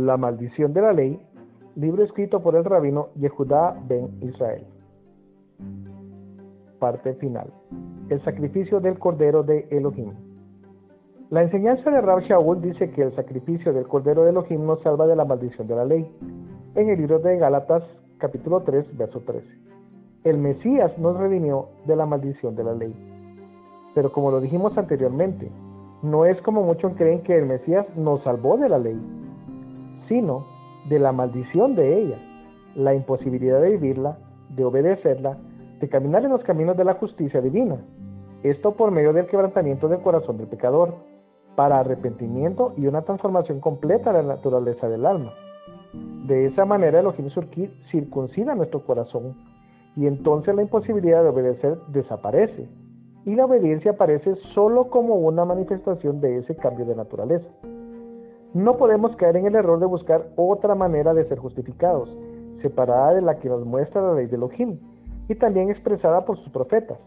La maldición de la ley, libro escrito por el rabino Yehudá ben Israel. Parte final. El sacrificio del cordero de Elohim. La enseñanza de Rab Shaul dice que el sacrificio del cordero de Elohim nos salva de la maldición de la ley. En el libro de Gálatas, capítulo 3, verso 13. El Mesías nos redimió de la maldición de la ley. Pero como lo dijimos anteriormente, no es como muchos creen que el Mesías nos salvó de la ley, sino de la maldición de ella, la imposibilidad de vivirla, de obedecerla, de caminar en los caminos de la justicia divina. Esto por medio del quebrantamiento del corazón del pecador, para arrepentimiento y una transformación completa de la naturaleza del alma. De esa manera Elohim circuncida nuestro corazón y entonces la imposibilidad de obedecer desaparece y la obediencia aparece solo como una manifestación de ese cambio de naturaleza. No podemos caer en el error de buscar otra manera de ser justificados, separada de la que nos muestra la ley de Elohim y también expresada por sus profetas,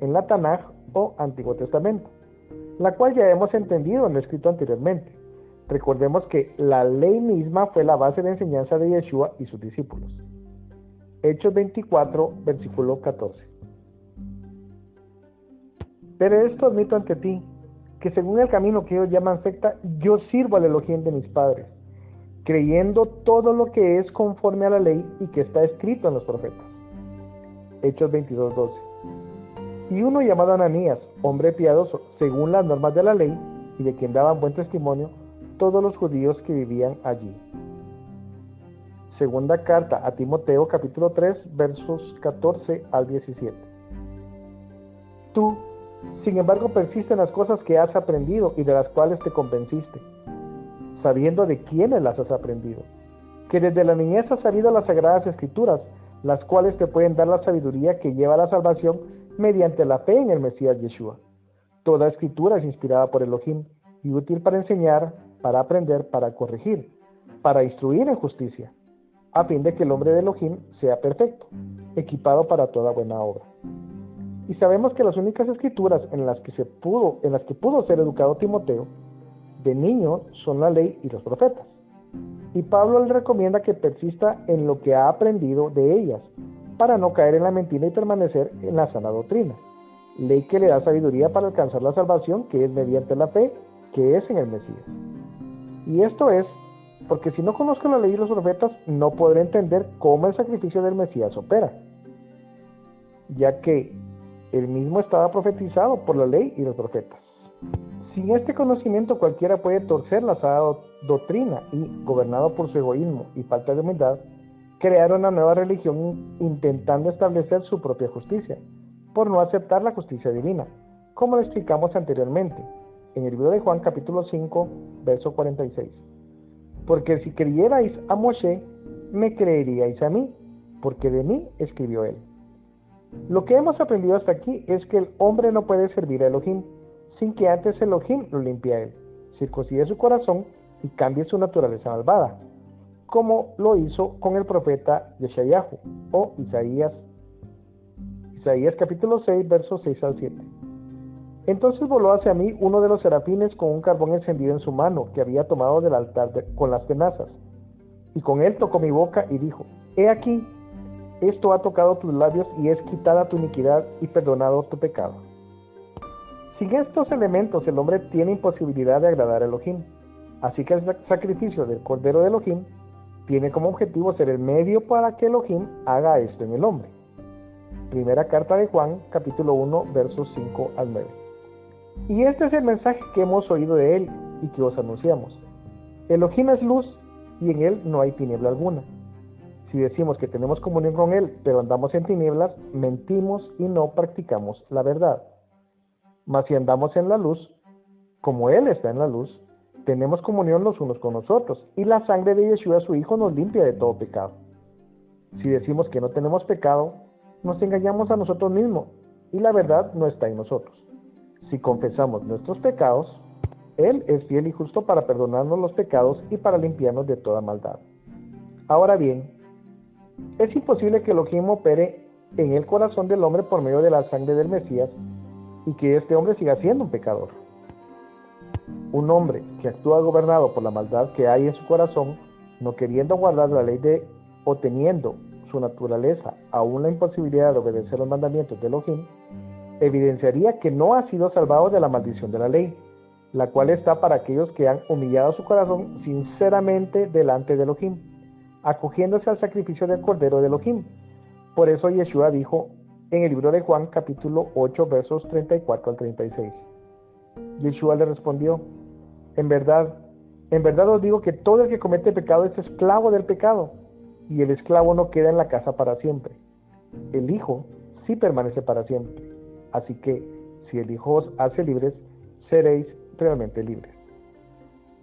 en la Tanaj o Antiguo Testamento, la cual ya hemos entendido en lo escrito anteriormente. Recordemos que la ley misma fue la base de enseñanza de Yeshua y sus discípulos. Hechos 24, versículo 14. Pero esto admito ante ti, que según el camino que ellos llaman secta, yo sirvo al Elohim de mis padres, creyendo todo lo que es conforme a la ley y que está escrito en los profetas. Hechos 22:12. Y uno llamado Ananías, hombre piadoso, según las normas de la ley, y de quien daban buen testimonio todos los judíos que vivían allí. Segunda carta a Timoteo capítulo 3 versos 14 al 17. Tú, sin embargo, persiste en las cosas que has aprendido y de las cuales te convenciste, sabiendo de quiénes las has aprendido, que desde la niñez has sabido las sagradas escrituras, las cuales te pueden dar la sabiduría que lleva a la salvación mediante la fe en el Mesías Yeshua. Toda escritura es inspirada por Elohim y útil para enseñar, para aprender, para corregir, para instruir en justicia, a fin de que el hombre de Elohim sea perfecto, equipado para toda buena obra. Y sabemos que las únicas escrituras en las que se pudo, en las que pudo ser educado Timoteo de niño son la ley y los profetas. Y Pablo le recomienda que persista en lo que ha aprendido de ellas, para no caer en la mentira y permanecer en la sana doctrina. Ley que le da sabiduría para alcanzar la salvación, que es mediante la fe, que es en el Mesías. Y esto es porque si no conozco la ley y los profetas, no podré entender cómo el sacrificio del Mesías opera, ya que el mismo estaba profetizado por la ley y los profetas. Sin este conocimiento cualquiera puede torcer la sana doctrina y, gobernado por su egoísmo y falta de humildad, crear una nueva religión intentando establecer su propia justicia, por no aceptar la justicia divina, como lo explicamos anteriormente en el libro de Juan capítulo 5, verso 46. Porque si creyerais a Moshe, me creeríais a mí, porque de mí escribió él. Lo que hemos aprendido hasta aquí es que el hombre no puede servir a Elohim sin que antes Elohim lo limpie a él, circuncide su corazón y cambie su naturaleza malvada, como lo hizo con el profeta Yeshayahu o Isaías. Isaías capítulo 6, versos 6 al 7. Entonces voló hacia mí uno de los serafines con un carbón encendido en su mano que había tomado del altar con las tenazas. Y con él tocó mi boca y dijo, He aquí, esto ha tocado tus labios y es quitada tu iniquidad y perdonado tu pecado. Sin estos elementos el hombre tiene imposibilidad de agradar a Elohim. Así que el sacrificio del Cordero de Elohim tiene como objetivo ser el medio para que Elohim haga esto en el hombre. Primera carta de Juan, capítulo 1, versos 5 al 9. Y este es el mensaje que hemos oído de Él y que os anunciamos. Elohim es luz y en Él no hay tiniebla alguna. Si decimos que tenemos comunión con Él, pero andamos en tinieblas, mentimos y no practicamos la verdad. Mas si andamos en la luz, como Él está en la luz, tenemos comunión los unos con nosotros, y la sangre de Yeshua, su Hijo, nos limpia de todo pecado. Si decimos que no tenemos pecado, nos engañamos a nosotros mismos, y la verdad no está en nosotros. Si confesamos nuestros pecados, Él es fiel y justo para perdonarnos los pecados y para limpiarnos de toda maldad. Ahora bien, es imposible que Elohim opere en el corazón del hombre por medio de la sangre del Mesías y que este hombre siga siendo un pecador. Un hombre que actúa gobernado por la maldad que hay en su corazón, no queriendo guardar la ley de o teniendo su naturaleza aún la imposibilidad de obedecer los mandamientos de Elohim, evidenciaría que no ha sido salvado de la maldición de la ley, la cual está para aquellos que han humillado su corazón sinceramente delante de Elohim, acogiéndose al sacrificio del Cordero de Elohim. Por eso Yeshua dijo en el libro de Juan capítulo 8 versos 34 al 36. Yeshua le respondió, en verdad, en verdad os digo que todo el que comete pecado es esclavo del pecado, y el esclavo no queda en la casa para siempre. El Hijo sí permanece para siempre. Así que, si el Hijo os hace libres, seréis realmente libres.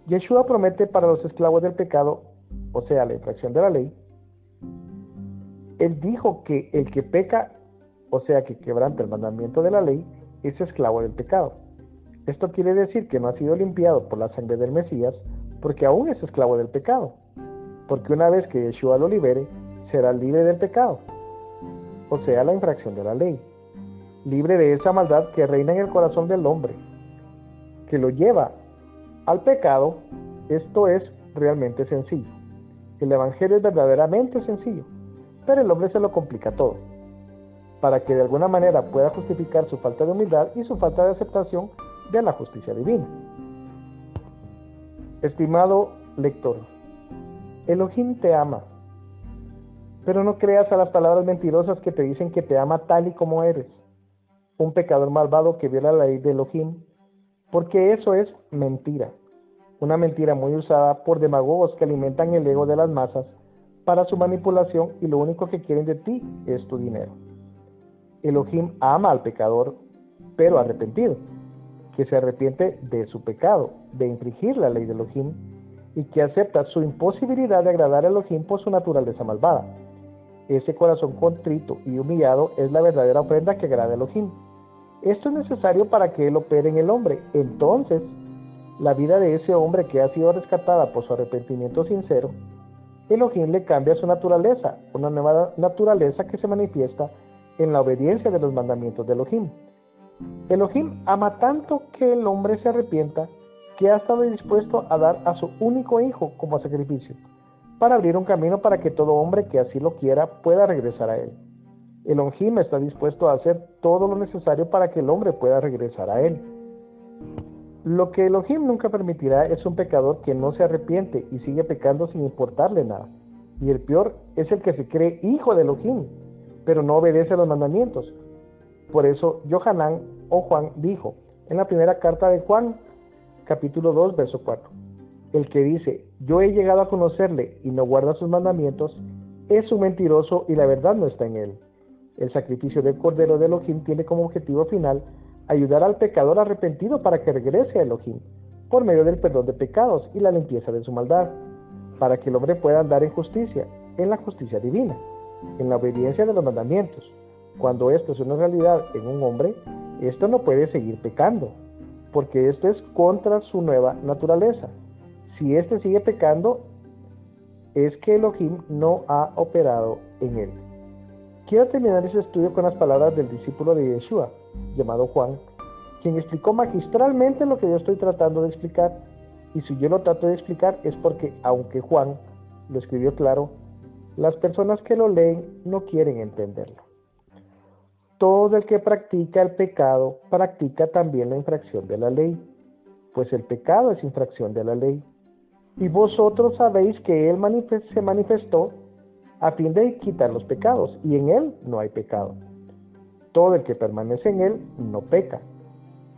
Yeshua promete para los esclavos del pecado, o sea, la infracción de la ley, él dijo que el que peca, o sea, que quebranta el mandamiento de la ley, es esclavo del pecado. Esto quiere decir que no ha sido limpiado por la sangre del Mesías, porque aún es esclavo del pecado. Porque una vez que Yeshua lo libere, será libre del pecado, o sea, la infracción de la ley, libre de esa maldad que reina en el corazón del hombre, que lo lleva al pecado, esto es realmente sencillo. El Evangelio es verdaderamente sencillo, pero el hombre se lo complica todo, para que de alguna manera pueda justificar su falta de humildad y su falta de aceptación de la justicia divina. Estimado lector, Elohim te ama, pero no creas a las palabras mentirosas que te dicen que te ama tal y como eres, un pecador malvado que viola la ley de Elohim porque eso es mentira. Una mentira muy usada por demagogos que alimentan el ego de las masas para su manipulación y lo único que quieren de ti es tu dinero. Elohim ama al pecador, pero arrepentido, que se arrepiente de su pecado, de infringir la ley de Elohim, y que acepta su imposibilidad de agradar a Elohim por su naturaleza malvada. Ese corazón contrito y humillado es la verdadera ofrenda que agrada a Elohim esto es necesario para que Él opere en el hombre. Entonces, la vida de ese hombre que ha sido rescatada por su arrepentimiento sincero, Elohim le cambia su naturaleza, una nueva naturaleza que se manifiesta en la obediencia de los mandamientos de Elohim. Elohim ama tanto que el hombre se arrepienta que ha estado dispuesto a dar a su único hijo como sacrificio, para abrir un camino para que todo hombre que así lo quiera pueda regresar a él. Elohim está dispuesto a hacer todo lo necesario para que el hombre pueda regresar a él. Lo que Elohim nunca permitirá es un pecador que no se arrepiente y sigue pecando sin importarle nada. Y el peor es el que se cree hijo de Elohim, pero no obedece a los mandamientos. Por eso Johanán o Juan dijo en la primera carta de Juan, capítulo 2, verso 4, el que dice, yo he llegado a conocerle y no guarda sus mandamientos, es un mentiroso y la verdad no está en él. El sacrificio del Cordero de Elohim tiene como objetivo final ayudar al pecador arrepentido para que regrese a Elohim, por medio del perdón de pecados y la limpieza de su maldad, para que el hombre pueda andar en justicia, en la justicia divina, en la obediencia de los mandamientos. Cuando esto es una realidad en un hombre, esto no puede seguir pecando, porque esto es contra su nueva naturaleza. Si éste sigue pecando, es que Elohim no ha operado en él. Quiero terminar ese estudio con las palabras del discípulo de Yeshua, llamado Juan, quien explicó magistralmente lo que yo estoy tratando de explicar. Y si yo lo trato de explicar es porque, aunque Juan lo escribió claro, las personas que lo leen no quieren entenderlo. Todo el que practica el pecado practica también la infracción de la ley, pues el pecado es infracción de la ley. Y vosotros sabéis que Él se manifestó a fin de quitar los pecados, y en Él no hay pecado. Todo el que permanece en Él no peca.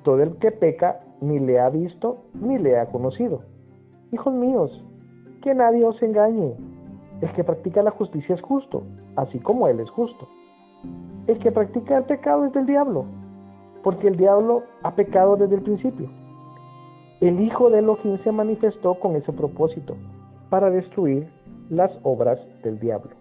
Todo el que peca ni le ha visto ni le ha conocido. Hijos míos, que nadie os engañe. El que practica la justicia es justo, así como Él es justo. El que practica el pecado es del diablo, porque el diablo ha pecado desde el principio. El Hijo de Elohim se manifestó con ese propósito, para destruir las obras del diablo.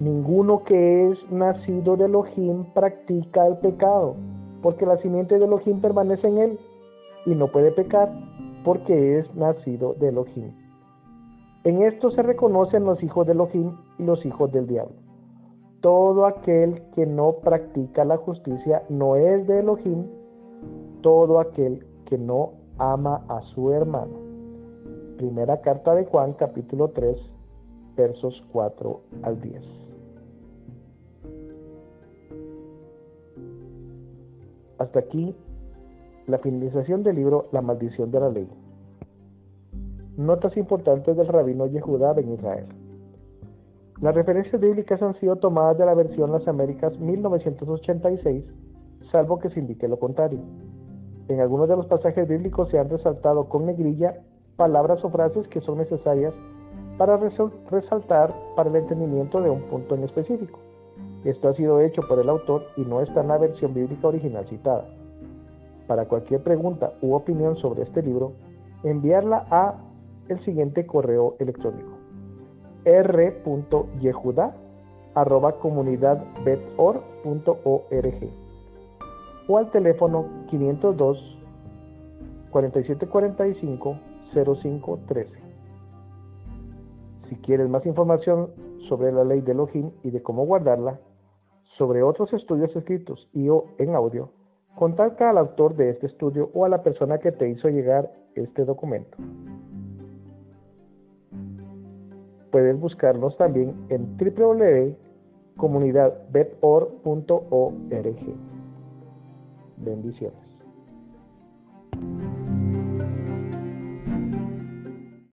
Ninguno que es nacido de Elohim practica el pecado, porque la simiente de Elohim permanece en él y no puede pecar porque es nacido de Elohim. En esto se reconocen los hijos de Elohim y los hijos del diablo. Todo aquel que no practica la justicia no es de Elohim, todo aquel que no ama a su hermano. Primera carta de Juan, capítulo 3, versos 4 al 10. Hasta aquí la finalización del libro La maldición de la ley. Notas importantes del rabino Yehudá en Israel. Las referencias bíblicas han sido tomadas de la versión Las Américas 1986, salvo que se indique lo contrario. En algunos de los pasajes bíblicos se han resaltado con negrilla palabras o frases que son necesarias para resaltar para el entendimiento de un punto en específico. Esto ha sido hecho por el autor y no está en la versión bíblica original citada. Para cualquier pregunta u opinión sobre este libro, enviarla a el siguiente correo electrónico r.yehuda@comunidadbetor.org o al teléfono 502 4745 0513. Si quieres más información sobre la ley de Elohim y de cómo guardarla, sobre otros estudios escritos y o en audio, Contacta al autor de este estudio o a la persona que te hizo llegar este documento. Puedes buscarnos también en www.comunidadbetor.org. Bendiciones.